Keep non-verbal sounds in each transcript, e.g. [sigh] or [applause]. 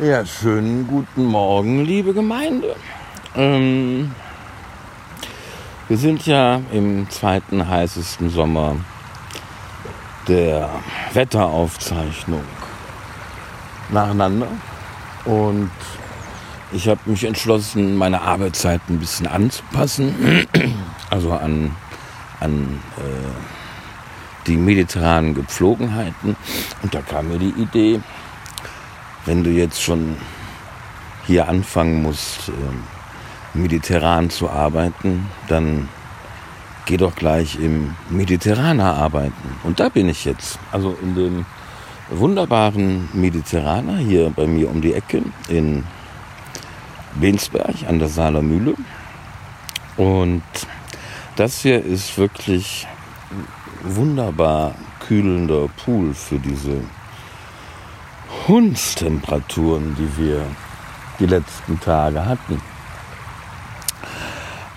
Ja, schönen guten Morgen, liebe Gemeinde. Ähm, wir sind ja im zweiten heißesten Sommer der Wetteraufzeichnung nacheinander. Und ich habe mich entschlossen, meine Arbeitszeit ein bisschen anzupassen. [clears throat] Also an, an äh, die mediterranen Gepflogenheiten. Und da kam mir die Idee, wenn du jetzt schon hier anfangen musst, äh, mediterran zu arbeiten, dann geh doch gleich im Mediterraner arbeiten. Und da bin ich jetzt. Also in dem wunderbaren Mediterraner hier bei mir um die Ecke in Bensberg an der Saaler Mühle. Und das hier ist wirklich wunderbar kühlender Pool für diese Hundstemperaturen, die wir die letzten Tage hatten.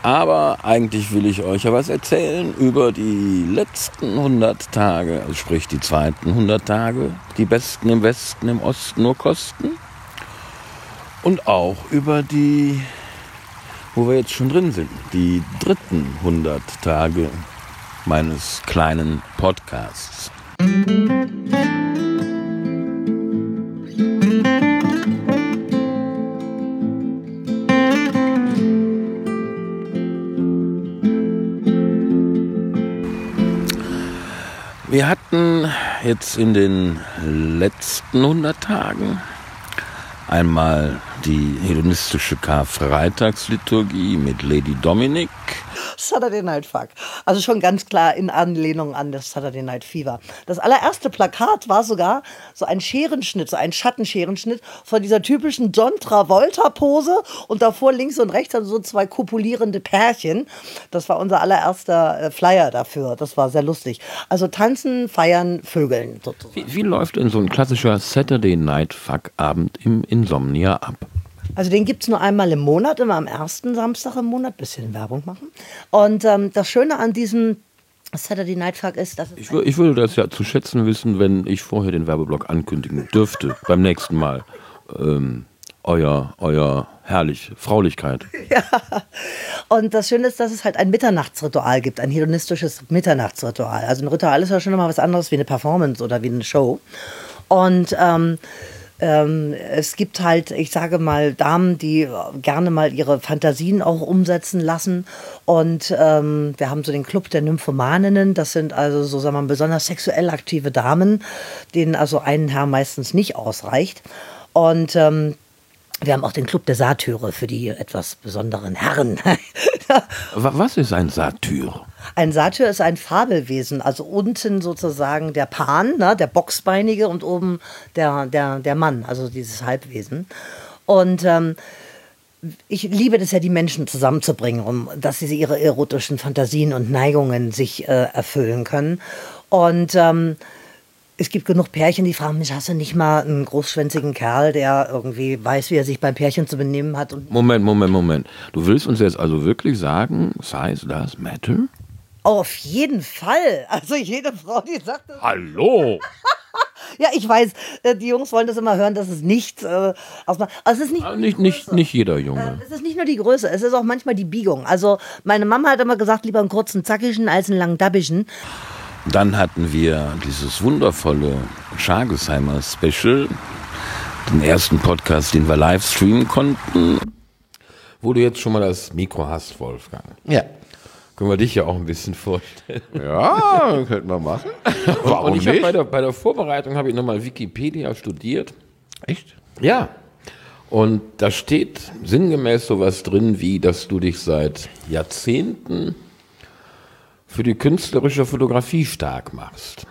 Aber eigentlich will ich euch ja was erzählen über die letzten 100 Tage, also sprich die zweiten 100 Tage, die besten im Westen, im Osten nur kosten. Und auch über die, wo wir jetzt schon drin sind, die dritten 100 Tage meines kleinen Podcasts. Wir hatten jetzt in den letzten 100 Tagen einmal die hedonistische Karfreitagsliturgie mit Lady Dominic. Saturday Night Fuck. Also schon ganz klar in Anlehnung an das Saturday Night Fever. Das allererste Plakat war sogar so ein Scherenschnitt, so ein Schattenscherenschnitt von dieser typischen John Travolta-Pose und davor links und rechts dann so zwei kopulierende Pärchen. Das war unser allererster äh, Flyer dafür. Das war sehr lustig. Also tanzen, feiern, vögeln sozusagen. Wie, wie läuft denn so ein klassischer Saturday Night Fuck-Abend im Insomnia ab? Also den gibt es nur einmal im Monat, immer am ersten Samstag im Monat, bisschen Werbung machen. Und ähm, das Schöne an diesem Saturday Night Fuck ist, dass ich, ich würde das ja zu schätzen wissen, wenn ich vorher den Werbeblock ankündigen dürfte [laughs] beim nächsten Mal. Ähm, euer, euer herrlich, Fraulichkeit. [laughs] Ja. Und das Schöne ist, dass es halt ein Mitternachtsritual gibt, ein hedonistisches Mitternachtsritual. Also ein Ritual ist ja schon immer was anderes wie eine Performance oder wie eine Show. Und ähm, ähm, es gibt halt, ich sage mal, Damen, die gerne mal ihre Fantasien auch umsetzen lassen. Und ähm, wir haben so den Club der Nymphomaninnen. Das sind also so, sagen wir mal, besonders sexuell aktive Damen, denen also ein Herr meistens nicht ausreicht. Und ähm, wir haben auch den Club der Satyre für die etwas besonderen Herren. [laughs] Was ist ein Satyr? Ein Satyr ist ein Fabelwesen, also unten sozusagen der Pan, ne, der Boxbeinige und oben der, der, der Mann, also dieses Halbwesen. Und ähm, ich liebe das ja, die Menschen zusammenzubringen, um dass sie ihre erotischen Fantasien und Neigungen sich äh, erfüllen können. Und ähm, es gibt genug Pärchen, die fragen mich, hast du nicht mal einen großschwänzigen Kerl, der irgendwie weiß, wie er sich beim Pärchen zu benehmen hat? Moment, Moment, Moment. Du willst uns jetzt also wirklich sagen, size does matter? Auf jeden Fall. Also jede Frau, die sagt das. Hallo! [laughs] ja, ich weiß, äh, die Jungs wollen das immer hören, dass es nicht äh, ausmacht. Also es ist nicht, ah, nicht, nicht, nicht jeder Junge. Äh, es ist nicht nur die Größe, es ist auch manchmal die Biegung. Also meine Mama hat immer gesagt, lieber einen kurzen zackigen als einen langen dabbischen. Dann hatten wir dieses wundervolle Schargesheimer Special, den ersten Podcast, den wir live streamen konnten. Wo du jetzt schon mal das Mikro hast, Wolfgang. Ja. Können wir dich ja auch ein bisschen vorstellen. Ja, könnten wir machen. [laughs] Warum und ich nicht? Bei der, bei der Vorbereitung habe ich nochmal Wikipedia studiert. Echt? Ja. Und da steht sinngemäß sowas drin, wie dass du dich seit Jahrzehnten für die künstlerische Fotografie stark machst.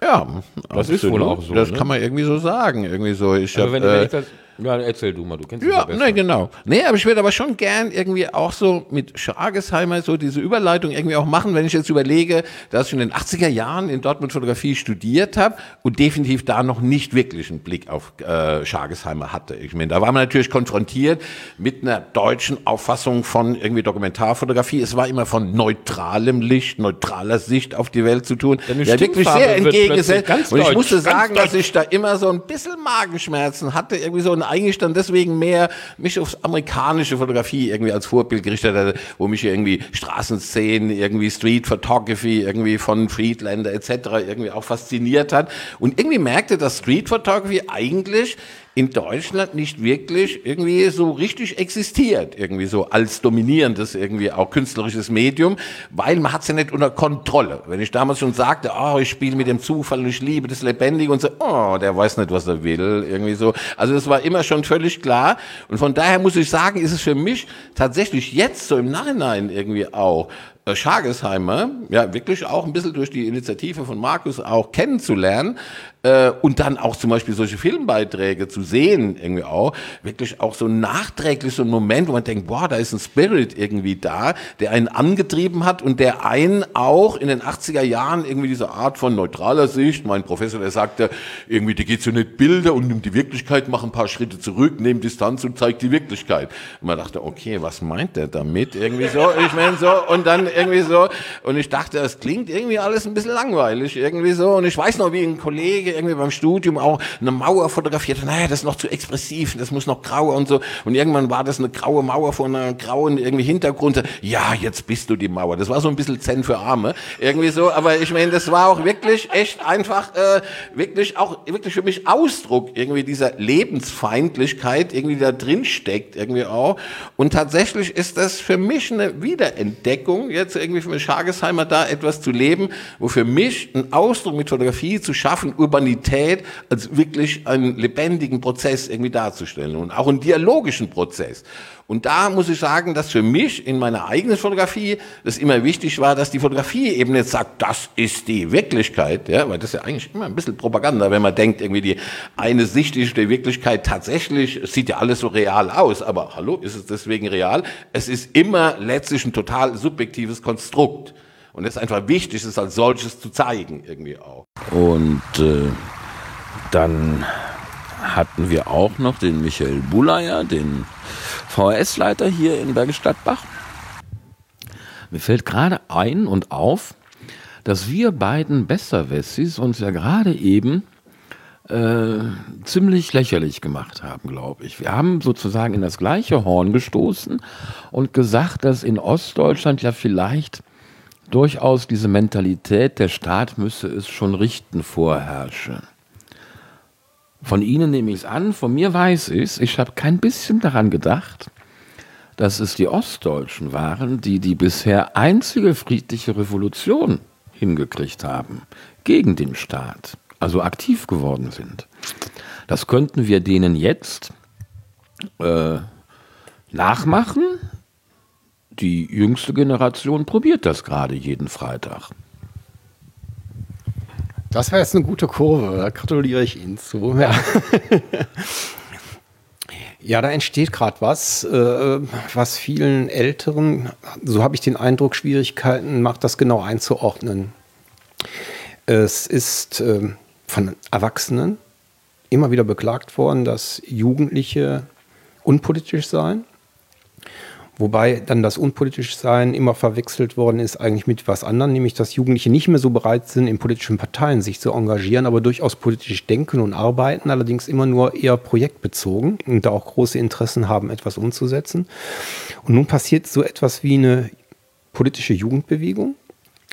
Ja, das absolut. ist wohl auch so. Das ne? kann man irgendwie so sagen. Irgendwie so. Ich also hab, wenn, äh, wenn ich das Ja, erzähl du mal, du kennst Ja, besser. ne, genau. Nee, aber ich würde aber schon gern irgendwie auch so mit Schargesheimer so diese Überleitung irgendwie auch machen, wenn ich jetzt überlege, dass ich in den 80er Jahren in Dortmund Fotografie studiert habe und definitiv da noch nicht wirklich einen Blick auf äh, Schargesheimer hatte. Ich meine, da war man natürlich konfrontiert mit einer deutschen Auffassung von irgendwie Dokumentarfotografie. Es war immer von neutralem Licht, neutraler Sicht auf die Welt zu tun. Deine ja, wirklich sehr entgegengesetzt. Und ich musste sagen, dass ich da immer so ein bisschen Magenschmerzen hatte, irgendwie so und eigentlich dann deswegen mehr mich aufs amerikanische Fotografie irgendwie als Vorbild gerichtet hatte, wo mich irgendwie Straßenszenen, irgendwie Street Photography, irgendwie von Friedländer etc. irgendwie auch fasziniert hat und irgendwie merkte, dass Street Photography eigentlich in Deutschland nicht wirklich irgendwie so richtig existiert, irgendwie so als dominierendes irgendwie auch künstlerisches Medium, weil man hat es ja nicht unter Kontrolle. Wenn ich damals schon sagte, oh, ich spiele mit dem Zufall und ich liebe das Lebendige und so, oh, der weiß nicht, was er will, irgendwie so. Also das war immer schon völlig klar und von daher muss ich sagen, ist es für mich tatsächlich jetzt so im Nachhinein irgendwie auch äh, Schargesheimer, ja, wirklich auch ein bisschen durch die Initiative von Markus auch kennenzulernen äh, und dann auch zum Beispiel solche Filmbeiträge zu sehen, irgendwie auch, wirklich auch so nachträglich so ein Moment, wo man denkt, boah, da ist ein Spirit irgendwie da, der einen angetrieben hat und der einen auch in den 80er Jahren irgendwie diese Art von neutraler Sicht, mein Professor, der sagte, irgendwie, da geht's ja nicht Bilder und nimmt die Wirklichkeit, mach ein paar Schritte zurück, nimmt Distanz und zeigt die Wirklichkeit. Und man dachte, okay, was meint der damit? Irgendwie so, ich meine so, und dann irgendwie so, und ich dachte, das klingt irgendwie alles ein bisschen langweilig, irgendwie so, und ich weiß noch, wie ein Kollege irgendwie beim Studium auch eine Mauer fotografiert. Naja, das ist noch zu expressiv, das muss noch grau und so, und irgendwann war das eine graue Mauer vor einer grauen irgendwie Hintergrund, ja, jetzt bist du die Mauer, das war so ein bisschen Zen für Arme, irgendwie so, aber ich meine, das war auch wirklich echt einfach, äh, wirklich auch, wirklich für mich Ausdruck irgendwie dieser Lebensfeindlichkeit irgendwie da drin steckt, irgendwie auch, und tatsächlich ist das für mich eine Wiederentdeckung, jetzt irgendwie für Schargesheimer da etwas zu leben, wo für mich ein Ausdruck mit Fotografie zu schaffen, Urbanität als wirklich einen lebendigen Prozess irgendwie darzustellen und auch einen dialogischen Prozess. Und da muss ich sagen, dass für mich in meiner eigenen Fotografie das immer wichtig war, dass die Fotografie eben nicht sagt, das ist die Wirklichkeit, ja, weil das ist ja eigentlich immer ein bisschen Propaganda, wenn man denkt, irgendwie die eine Sicht ist der Wirklichkeit tatsächlich, es sieht ja alles so real aus, aber hallo, ist es deswegen real? Es ist immer letztlich ein total subjektives Konstrukt. Und es ist einfach wichtig, es als solches zu zeigen, irgendwie auch. Und äh, dann hatten wir auch noch den Michael Buleier, den VHS-Leiter hier in Bergisch Gladbach. Mir fällt gerade ein und auf, dass wir beiden Besserwessis uns ja gerade eben äh, ziemlich lächerlich gemacht haben, glaube ich. Wir haben sozusagen in das gleiche Horn gestoßen und gesagt, dass in Ostdeutschland ja vielleicht durchaus diese Mentalität, der Staat müsse es schon richten, vorherrsche. Von Ihnen nehme ich es an, von mir weiß ich es. Ich habe kein bisschen daran gedacht, dass es die Ostdeutschen waren, die die bisher einzige friedliche Revolution hingekriegt haben gegen den Staat, also aktiv geworden sind. Das könnten wir denen jetzt äh, nachmachen. Die jüngste Generation probiert das gerade jeden Freitag. Das war jetzt eine gute Kurve, da gratuliere ich Ihnen zu. Ja, [laughs] ja da entsteht gerade was, äh, was vielen Älteren, so habe ich den Eindruck, Schwierigkeiten macht, das genau einzuordnen. Es ist äh, von Erwachsenen immer wieder beklagt worden, dass Jugendliche unpolitisch seien. Wobei dann das unpolitisch Sein immer verwechselt worden ist eigentlich mit was anderem, nämlich dass Jugendliche nicht mehr so bereit sind, in politischen Parteien sich zu engagieren, aber durchaus politisch denken und arbeiten, allerdings immer nur eher projektbezogen und da auch große Interessen haben, etwas umzusetzen. Und nun passiert so etwas wie eine politische Jugendbewegung.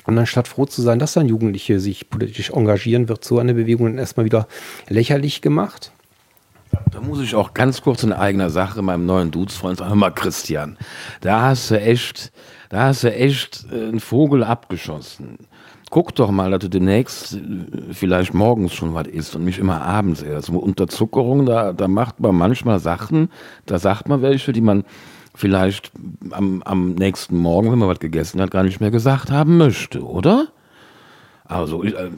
Und anstatt froh zu sein, dass dann Jugendliche sich politisch engagieren, wird so eine Bewegung dann erstmal wieder lächerlich gemacht. Da muss ich auch ganz kurz in eigener Sache meinem neuen Dudesfreund sagen, hör mal Christian, da hast du echt, da hast du echt äh, einen Vogel abgeschossen. Guck doch mal, dass du demnächst äh, vielleicht morgens schon was isst und nicht immer abends erst. Unterzuckerung, da, da macht man manchmal Sachen, da sagt man welche, die man vielleicht am, am nächsten Morgen, wenn man was gegessen hat, gar nicht mehr gesagt haben möchte, oder? Also, ich, äh,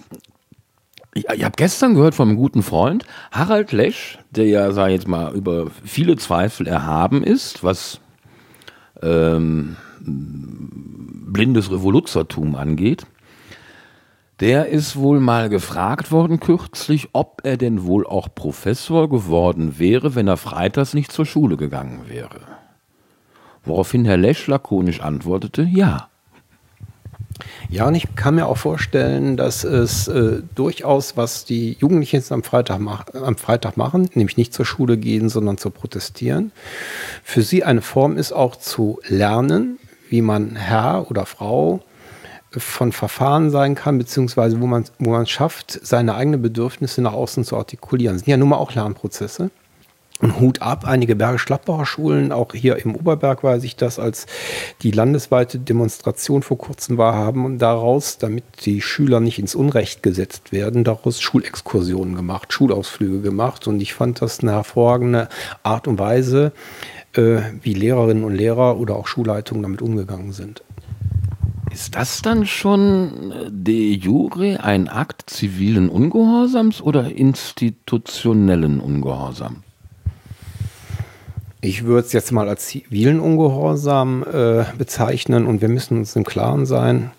Ich, ich habe gestern gehört von einem guten Freund, Harald Lesch, der ja, sag ich jetzt mal, über viele Zweifel erhaben ist, was ähm, blindes Revoluzertum angeht. Der ist wohl mal gefragt worden kürzlich, ob er denn wohl auch Professor geworden wäre, wenn er freitags nicht zur Schule gegangen wäre. Woraufhin Herr Lesch lakonisch antwortete, ja. Ja, und ich kann mir auch vorstellen, dass es äh, durchaus, was die Jugendlichen jetzt am Freitag, am Freitag machen, nämlich nicht zur Schule gehen, sondern zu protestieren, für sie eine Form ist auch zu lernen, wie man Herr oder Frau von Verfahren sein kann, beziehungsweise wo man wo man schafft, seine eigenen Bedürfnisse nach außen zu artikulieren. Das sind ja nun mal auch Lernprozesse. Und Hut ab, einige Bergisch-Gladbacher Schulen, auch hier im Oberberg weiß ich das, als die landesweite Demonstration vor kurzem war, haben und daraus, damit die Schüler nicht ins Unrecht gesetzt werden, daraus Schulexkursionen gemacht, Schulausflüge gemacht. Und ich fand das eine hervorragende Art und Weise, äh, wie Lehrerinnen und Lehrer oder auch Schulleitungen damit umgegangen sind. Ist das dann schon äh, de jure ein Akt zivilen Ungehorsams oder institutionellen Ungehorsams? Ich würde es jetzt mal als zivilen Ungehorsam äh, bezeichnen und wir müssen uns im Klaren sein.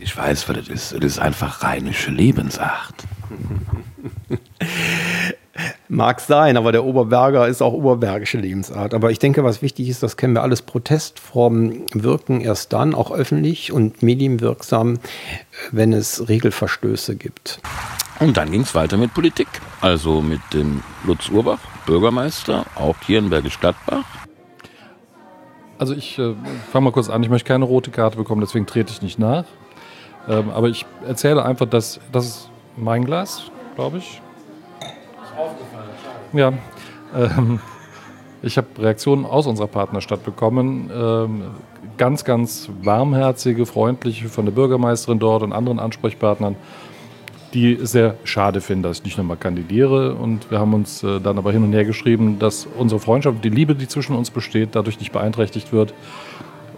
Ich weiß, was das ist. Das ist einfach rheinische Lebensart. [laughs] Mag sein, aber der Oberberger ist auch oberbergische Lebensart. Aber ich denke, was wichtig ist, das kennen wir alles, Protestformen wirken erst dann, auch öffentlich und medienwirksam, wenn es Regelverstöße gibt. Und dann ging es weiter mit Politik. Also mit dem Lutz Urbach, Bürgermeister, auch hier in Bergisch Gladbach. Also ich äh, fange mal kurz an, ich möchte keine rote Karte bekommen, deswegen trete ich nicht nach. Ähm, aber ich erzähle einfach, dass das ist mein Glas, glaube ich. Ist aufgefallen, Ja. Ähm, ich habe Reaktionen aus unserer Partnerstadt bekommen. Ähm, ganz, ganz warmherzige, freundliche von der Bürgermeisterin dort und anderen Ansprechpartnern die sehr schade finden, dass ich nicht nochmal kandidiere. Und wir haben uns äh, dann aber hin und her geschrieben, dass unsere Freundschaft, die Liebe, die zwischen uns besteht, dadurch nicht beeinträchtigt wird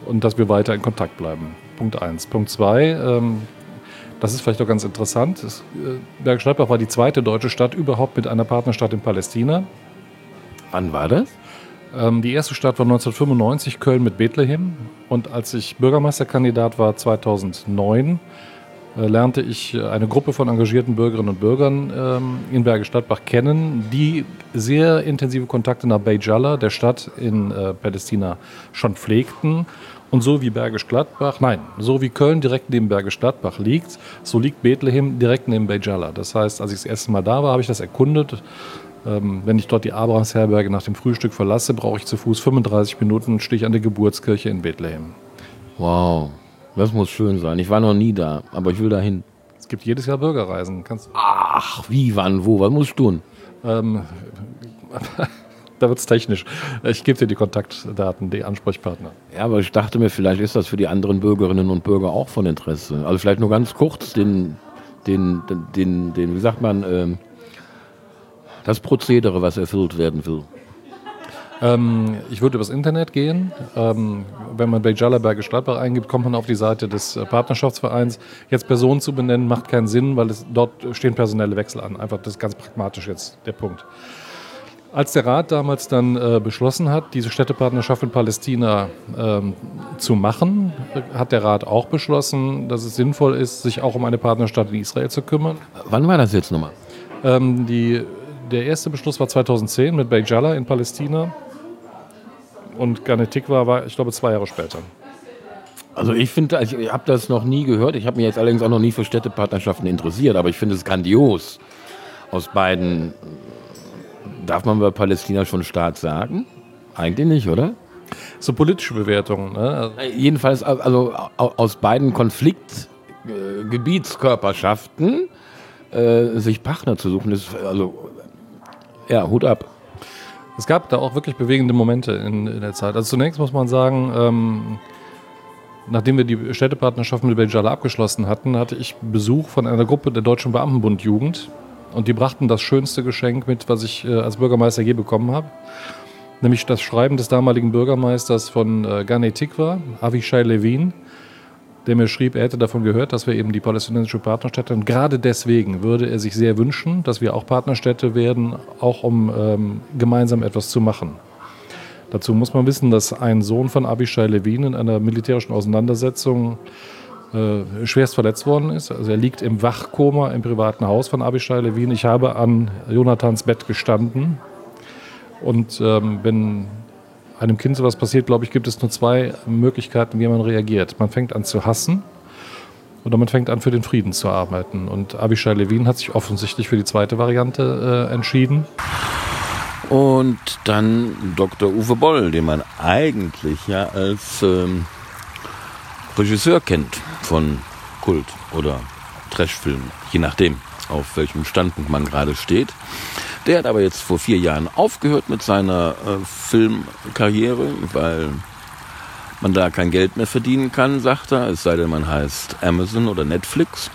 und dass wir weiter in Kontakt bleiben. Punkt eins. Punkt zwei, ähm, das ist vielleicht auch ganz interessant. Es, äh, Bergisch Gladbach war die zweite deutsche Stadt überhaupt mit einer Partnerstadt in Palästina. Wann war das? Ähm, die erste Stadt war 1995, Köln mit Bethlehem. Und als ich Bürgermeisterkandidat war 2009, äh, lernte ich äh, eine Gruppe von engagierten Bürgerinnen und Bürgern ähm, in Bergisch Gladbach kennen, die sehr intensive Kontakte nach Beit Jalla, der Stadt in äh, Palästina, schon pflegten. Und so wie Bergisch Gladbach, nein, so wie Köln direkt neben Bergisch Gladbach liegt, so liegt Bethlehem direkt neben Beit Jalla. Das heißt, als ich das erste Mal da war, habe ich das erkundet. Ähm, wenn ich dort die Abrahamsherberge nach dem Frühstück verlasse, brauche ich zu Fuß 35 Minuten, stehe ich an der Geburtskirche in Bethlehem. Wow. Das muss schön sein. Ich war noch nie da, aber ich will dahin. Es gibt jedes Jahr Bürgerreisen. Kannst Ach, wie, wann, wo? Was muss ich tun? Ähm, [laughs] da wird es technisch. Ich gebe dir die Kontaktdaten, die Ansprechpartner. Ja, aber ich dachte mir, vielleicht ist das für die anderen Bürgerinnen und Bürger auch von Interesse. Also vielleicht nur ganz kurz den, den, den, den wie sagt man, ähm, das Prozedere, was erfüllt werden will. Ähm, ich würde übers Internet gehen. Ähm, wenn man bei Jallerberge Gladbach eingibt, kommt man auf die Seite des äh, Partnerschaftsvereins. Jetzt Personen zu benennen, macht keinen Sinn, weil es, dort stehen personelle Wechsel an. Einfach das ist ganz pragmatisch jetzt der Punkt. Als der Rat damals dann äh, beschlossen hat, diese Städtepartnerschaft in Palästina ähm, zu machen, hat der Rat auch beschlossen, dass es sinnvoll ist, sich auch um eine Partnerstadt in Israel zu kümmern. Wann war das jetzt nochmal? Ähm, die, der erste Beschluss war 2010 mit Beit Jala in Palästina und Garnetikwa war, ich glaube, zwei Jahre später. Also ich finde, ich habe das noch nie gehört. Ich habe mich jetzt allerdings auch noch nie für Städtepartnerschaften interessiert, aber ich finde es grandios. Aus beiden, darf man bei Palästina schon Staat sagen? Eigentlich nicht, oder? So politische Bewertungen. Ne? Äh, jedenfalls also aus beiden Konfliktgebietskörperschaften äh, sich Partner zu suchen, ist also ja Hut ab. Es gab da auch wirklich bewegende Momente in, in der Zeit. Also zunächst muss man sagen, ähm, nachdem wir die Städtepartnerschaft mit Benjala abgeschlossen hatten, hatte ich Besuch von einer Gruppe der Deutschen Beamtenbund Jugend. Und die brachten das schönste Geschenk mit, was ich äh, als Bürgermeister je bekommen habe. Nämlich das Schreiben des damaligen Bürgermeisters von äh, Gane Tikwa, Avishai Levin, der mir schrieb, er hätte davon gehört, dass wir eben die palästinensische Partnerstädte und gerade deswegen würde er sich sehr wünschen, dass wir auch Partnerstädte werden, auch um ähm, gemeinsam etwas zu machen. Dazu muss man wissen, dass ein Sohn von Abishai Levin in einer militärischen Auseinandersetzung äh, schwerst verletzt worden ist. Also er liegt im Wachkoma im privaten Haus von Abishai Levin. Ich habe an Jonathans Bett gestanden und ähm, wenn einem Kind sowas passiert, glaube ich, gibt es nur zwei Möglichkeiten, wie man reagiert. Man fängt an zu hassen oder man fängt an, für den Frieden zu arbeiten. Und Abishai Levin hat sich offensichtlich für die zweite Variante äh, entschieden. Und dann Dr. Uwe Boll, den man eigentlich ja als ähm, Regisseur kennt von Kult oder Trashfilmen, je nachdem, auf welchem Standpunkt man gerade steht. Der hat aber jetzt vor vier Jahren aufgehört mit seiner äh, Filmkarriere, weil man da kein Geld mehr verdienen kann, sagt er, es sei denn, man heißt Amazon oder Netflix.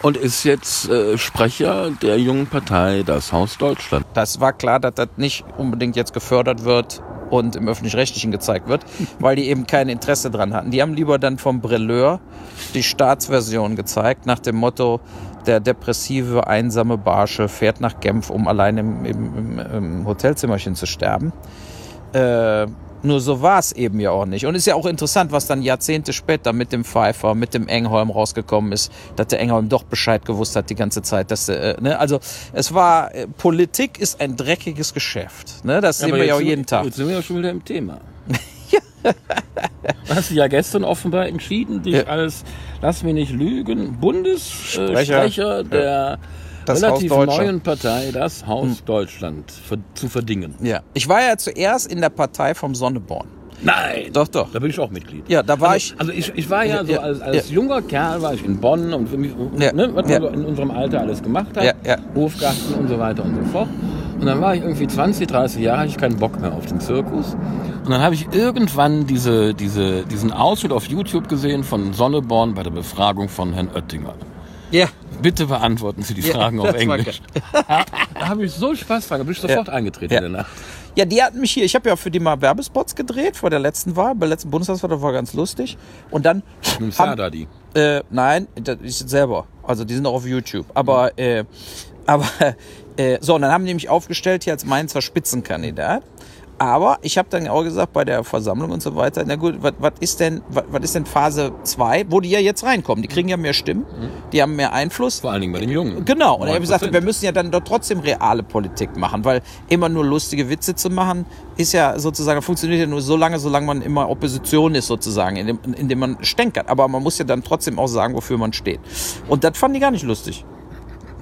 Und ist jetzt äh, Sprecher der jungen Partei Das Haus Deutschland. Das war klar, dass das nicht unbedingt jetzt gefördert wird und im öffentlich-rechtlichen gezeigt wird, weil die eben kein Interesse dran hatten. Die haben lieber dann vom Brilleur die Staatsversion gezeigt, nach dem Motto, der depressive, einsame Barsche fährt nach Genf, um allein im, im, im, im Hotelzimmerchen zu sterben. Äh, nur so war es eben ja auch nicht. Und ist ja auch interessant, was dann Jahrzehnte später mit dem Pfeiffer, mit dem Engholm rausgekommen ist, dass der Engholm doch Bescheid gewusst hat die ganze Zeit. Dass, äh, ne? Also es war, äh, Politik ist ein dreckiges Geschäft. Ne? Das sehen wir ja auch jeden Tag. Jetzt sind wir ja schon wieder im Thema. [laughs] Du hast ja gestern offenbar entschieden, dich Ja. als, lass mich nicht lügen, Bundessprecher äh, Sprecher. Sprecher der Das relativ Haus Deutschland. neuen Partei, das Haus Deutschland, ver zu verdingen. Ja. Ich war ja zuerst in der Partei vom Sonneborn. Nein! Doch, doch. Da bin ich auch Mitglied. Ja, da war also, ich. Also ich, ich war ja so Ja, als, als ja. junger Kerl war ich in Bonn und für mich, Ja, ne, was man so in unserem Alter alles gemacht hat. Hofgarten und so weiter und so fort. Und dann war ich irgendwie 20, 30 Jahre, hatte ich keinen Bock mehr auf den Zirkus. Und dann habe ich irgendwann diese, diese, diesen Ausschnitt auf YouTube gesehen von Sonneborn bei der Befragung von Herrn Oettinger. Ja. Bitte beantworten Sie die Fragen auf das war Englisch. Ja, da habe ich so Spaß dran, da bin ich sofort eingetreten Ja. in der Nacht. Ja, die hatten mich hier. Ich habe ja für die mal Werbespots gedreht vor der letzten Wahl, bei der letzten Bundestagswahl, das war ganz lustig. Und dann. Mit haben- Sada die. Äh, nein, ist selber. Also die sind auch auf YouTube. Aber, äh, aber äh, so, und dann haben die mich aufgestellt hier als Mainzer Spitzenkandidat. Aber ich habe dann auch gesagt bei der Versammlung und so weiter, na gut, was ist denn, was ist denn Phase 2, wo die ja jetzt reinkommen? Die kriegen ja mehr Stimmen, die haben mehr Einfluss. Vor allen Dingen bei den Jungen. Genau, und er hat gesagt, 9%. wir müssen ja dann doch trotzdem reale Politik machen, weil immer nur lustige Witze zu machen, ist ja sozusagen, funktioniert ja nur so lange, solange man immer Opposition ist sozusagen, indem, indem man stänkert. Aber man muss ja dann trotzdem auch sagen, wofür man steht. Und das fanden die gar nicht lustig.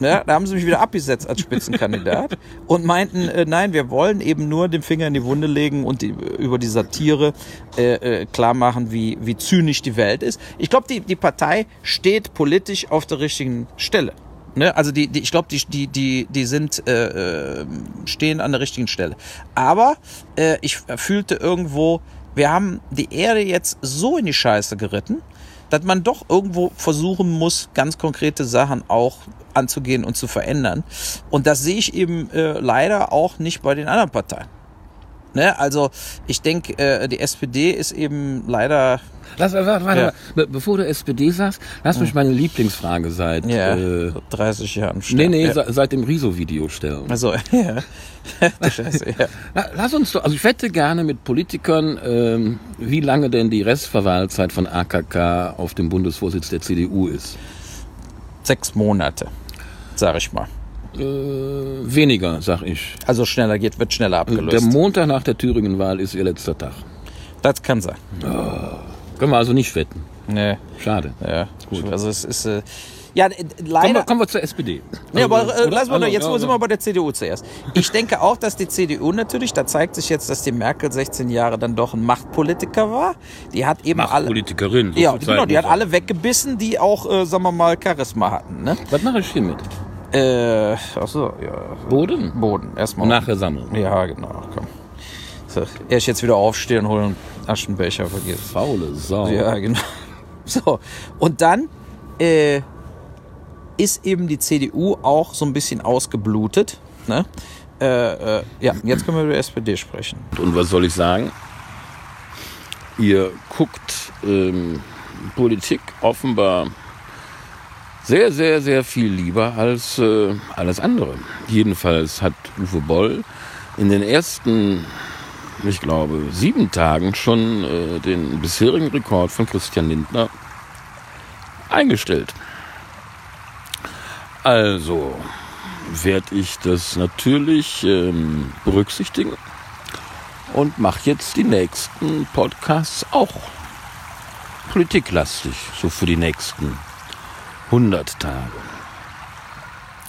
Ja, da haben sie mich wieder abgesetzt als Spitzenkandidat und meinten, äh, nein, wir wollen eben nur den Finger in die Wunde legen und die, über die Satire äh, äh, klar machen, wie, wie zynisch die Welt ist. Ich glaube, die, die Partei steht politisch auf der richtigen Stelle. Ne? Also die, die, ich glaube, die, die, die, die sind äh, äh, stehen an der richtigen Stelle. Aber äh, ich fühlte irgendwo, wir haben die Erde jetzt so in die Scheiße geritten, dass man doch irgendwo versuchen muss, ganz konkrete Sachen auch anzugehen und zu verändern. Und das sehe ich eben äh, leider auch nicht bei den anderen Parteien. Ne? Also ich denke, äh, die SPD ist eben leider Lass, warte, warte, Ja. warte. Be bevor du SPD sagst, lass mich meine Lieblingsfrage seit, ja, äh, seit 30 Jahren nee, stellen. nee, ja. se- seit dem Riso-Video stellen. Also, [laughs] ja. [laughs] Scheiße, ja. La- Lass uns doch, also ich wette gerne mit Politikern, ähm, wie lange denn die Restverwahlzeit von AKK auf dem Bundesvorsitz der CDU ist. Sechs Monate, sag ich mal. Äh, weniger, sag ich. Also schneller geht, wird schneller Der abgelöst. Montag nach der Thüringen-Wahl ist ihr letzter Tag. Das kann sein. Können wir also nicht wetten. Nee, Schade. ja. Also es ist äh, ja äh, Kommen leider. wir, kommen wir zur SPD. Nee, aber äh, Oder? lass mal, Also, jetzt ja, sind wir bei der CDU zuerst. Ich denke auch, dass die CDU natürlich, da zeigt sich jetzt, dass die Merkel 16 Jahre dann doch ein Machtpolitiker war. Die hat eben alle. Machtpolitikerin. so Ja, genau, die hat alle weggebissen, die auch, äh, sagen wir mal, Charisma hatten. Ne? Was mache ich hiermit? Äh, achso, ja. Boden? Boden, erstmal. Nachher sammeln. Ja, genau, komm. So, erst jetzt wieder aufstehen und holen einen Aschenbecher, vergiss. Faule Sau. Ja, genau. [laughs] So, und dann äh, ist eben die CDU auch so ein bisschen ausgeblutet. Ne? Äh, äh, ja, jetzt können wir über die SPD sprechen. Und was soll ich sagen? Ihr guckt ähm, Politik offenbar sehr, sehr, sehr viel lieber als äh, alles andere. Jedenfalls hat Uwe Boll in den ersten, ich glaube, sieben Tagen schon äh, den bisherigen Rekord von Christian Lindner eingestellt. Also werde ich das natürlich ähm, berücksichtigen und mache jetzt die nächsten Podcasts auch politiklastig, so für die nächsten 100 Tage.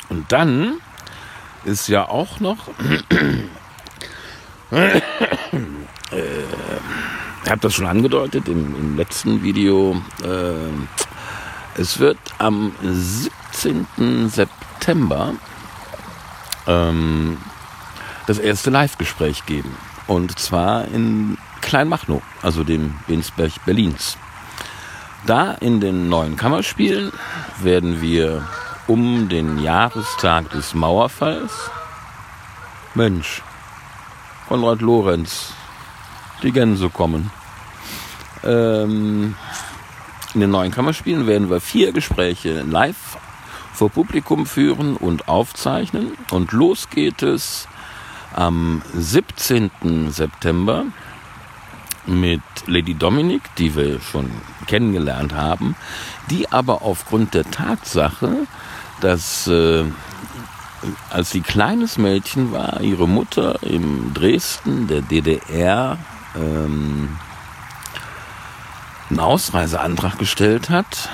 Und dann ist ja auch noch, äh, ich habe das schon angedeutet im, im letzten Video, äh, es wird am 17. September ähm, das erste Live-Gespräch geben. Und zwar in Kleinmachnow, also dem Winsberg Berlins. Da in den neuen Kammerspielen werden wir um den Jahrestag des Mauerfalls, Mensch, Konrad Lorenz, die Gänse kommen. Ähm, in den neuen Kammerspielen werden wir vier Gespräche live vor Publikum führen und aufzeichnen. Und los geht es am 17. September mit Lady Dominic, die wir schon kennengelernt haben, die aber aufgrund der Tatsache, dass äh, als sie kleines Mädchen war, ihre Mutter in Dresden, der DDR, ähm, einen Ausreiseantrag gestellt hat,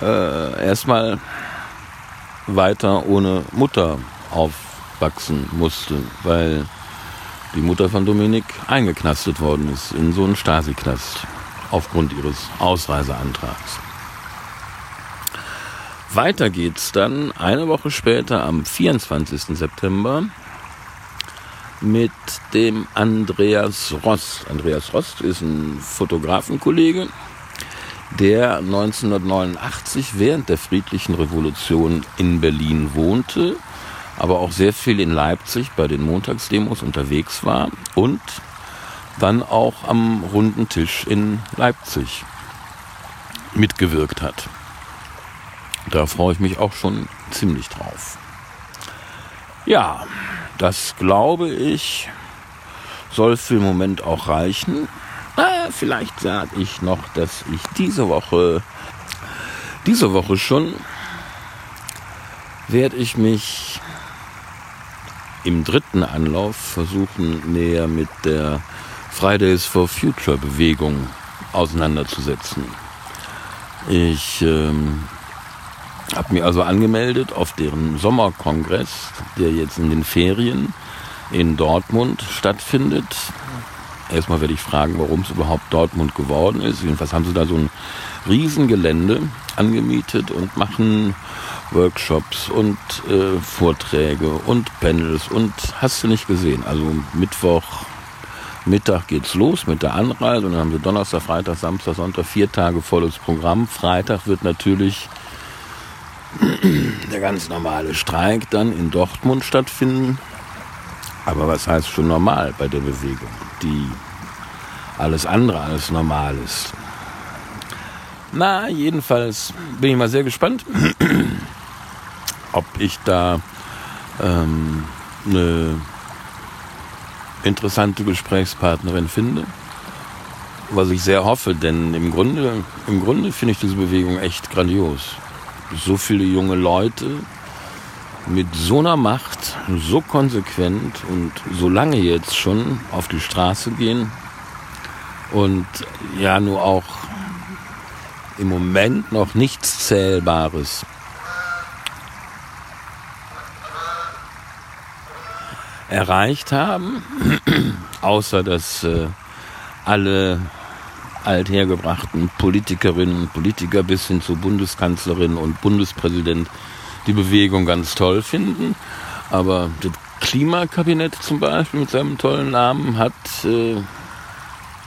äh, erstmal weiter ohne Mutter aufwachsen musste, weil die Mutter von Dominik eingeknastet worden ist in so einen Stasi-Knast aufgrund ihres Ausreiseantrags. Weiter geht's dann eine Woche später am 24. September mit dem Andreas Rost. Andreas Rost ist ein Fotografenkollege, der 1989 während der friedlichen Revolution in Berlin wohnte aber auch sehr viel in Leipzig bei den Montagsdemos unterwegs war und dann auch am runden Tisch in Leipzig mitgewirkt hat. Da freue ich mich auch schon ziemlich drauf. Ja, das glaube ich soll für den Moment auch reichen. Äh, vielleicht sage ich noch, dass ich diese Woche, diese Woche schon, werde ich mich im dritten Anlauf versuchen, näher mit der Fridays for Future Bewegung auseinanderzusetzen. Ich ähm, habe mich also angemeldet auf deren Sommerkongress, der jetzt in den Ferien in Dortmund stattfindet. Erstmal werde ich fragen, warum es überhaupt Dortmund geworden ist. Jedenfalls haben sie da so ein Riesengelände angemietet und machen Workshops und äh, Vorträge und Panels und hast du nicht gesehen. Also Mittwoch Mittag geht's los mit der Anreise und dann haben wir Donnerstag, Freitag, Samstag, Sonntag vier Tage volles Programm. Freitag wird natürlich der ganz normale Streik dann in Dortmund stattfinden. Aber was heißt schon normal bei der Bewegung, die alles andere als normal ist? Na, jedenfalls bin ich mal sehr gespannt ob ich da ähm, eine interessante Gesprächspartnerin finde. Was ich sehr hoffe, denn im Grunde, im Grunde finde ich diese Bewegung echt grandios. So viele junge Leute mit so einer Macht, so konsequent und so lange jetzt schon auf die Straße gehen und ja nur auch im Moment noch nichts Zählbares erreicht haben, [clears throat] außer dass äh, alle althergebrachten Politikerinnen und Politiker bis hin zur Bundeskanzlerin und Bundespräsident die Bewegung ganz toll finden. Aber das Klimakabinett zum Beispiel mit seinem tollen Namen hat äh,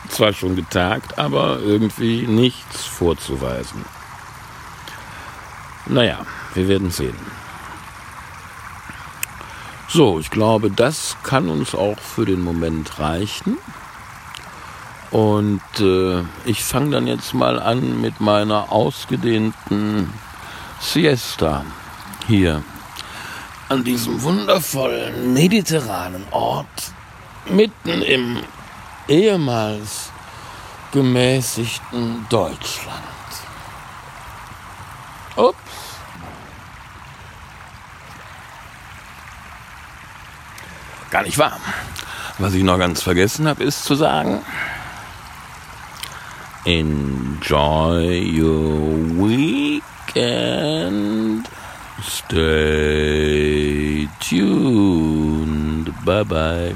zwar schon getagt, aber irgendwie nichts vorzuweisen. Naja, wir werden sehen. So, ich glaube, das kann uns auch für den Moment reichen. Und äh, ich fange dann jetzt mal an mit meiner ausgedehnten Siesta hier an diesem wundervollen mediterranen Ort mitten im ehemals gemäßigten Deutschland. Ups. Gar nicht wahr. Was ich noch ganz vergessen habe, ist zu sagen, enjoy your weekend. Stay tuned. Bye bye.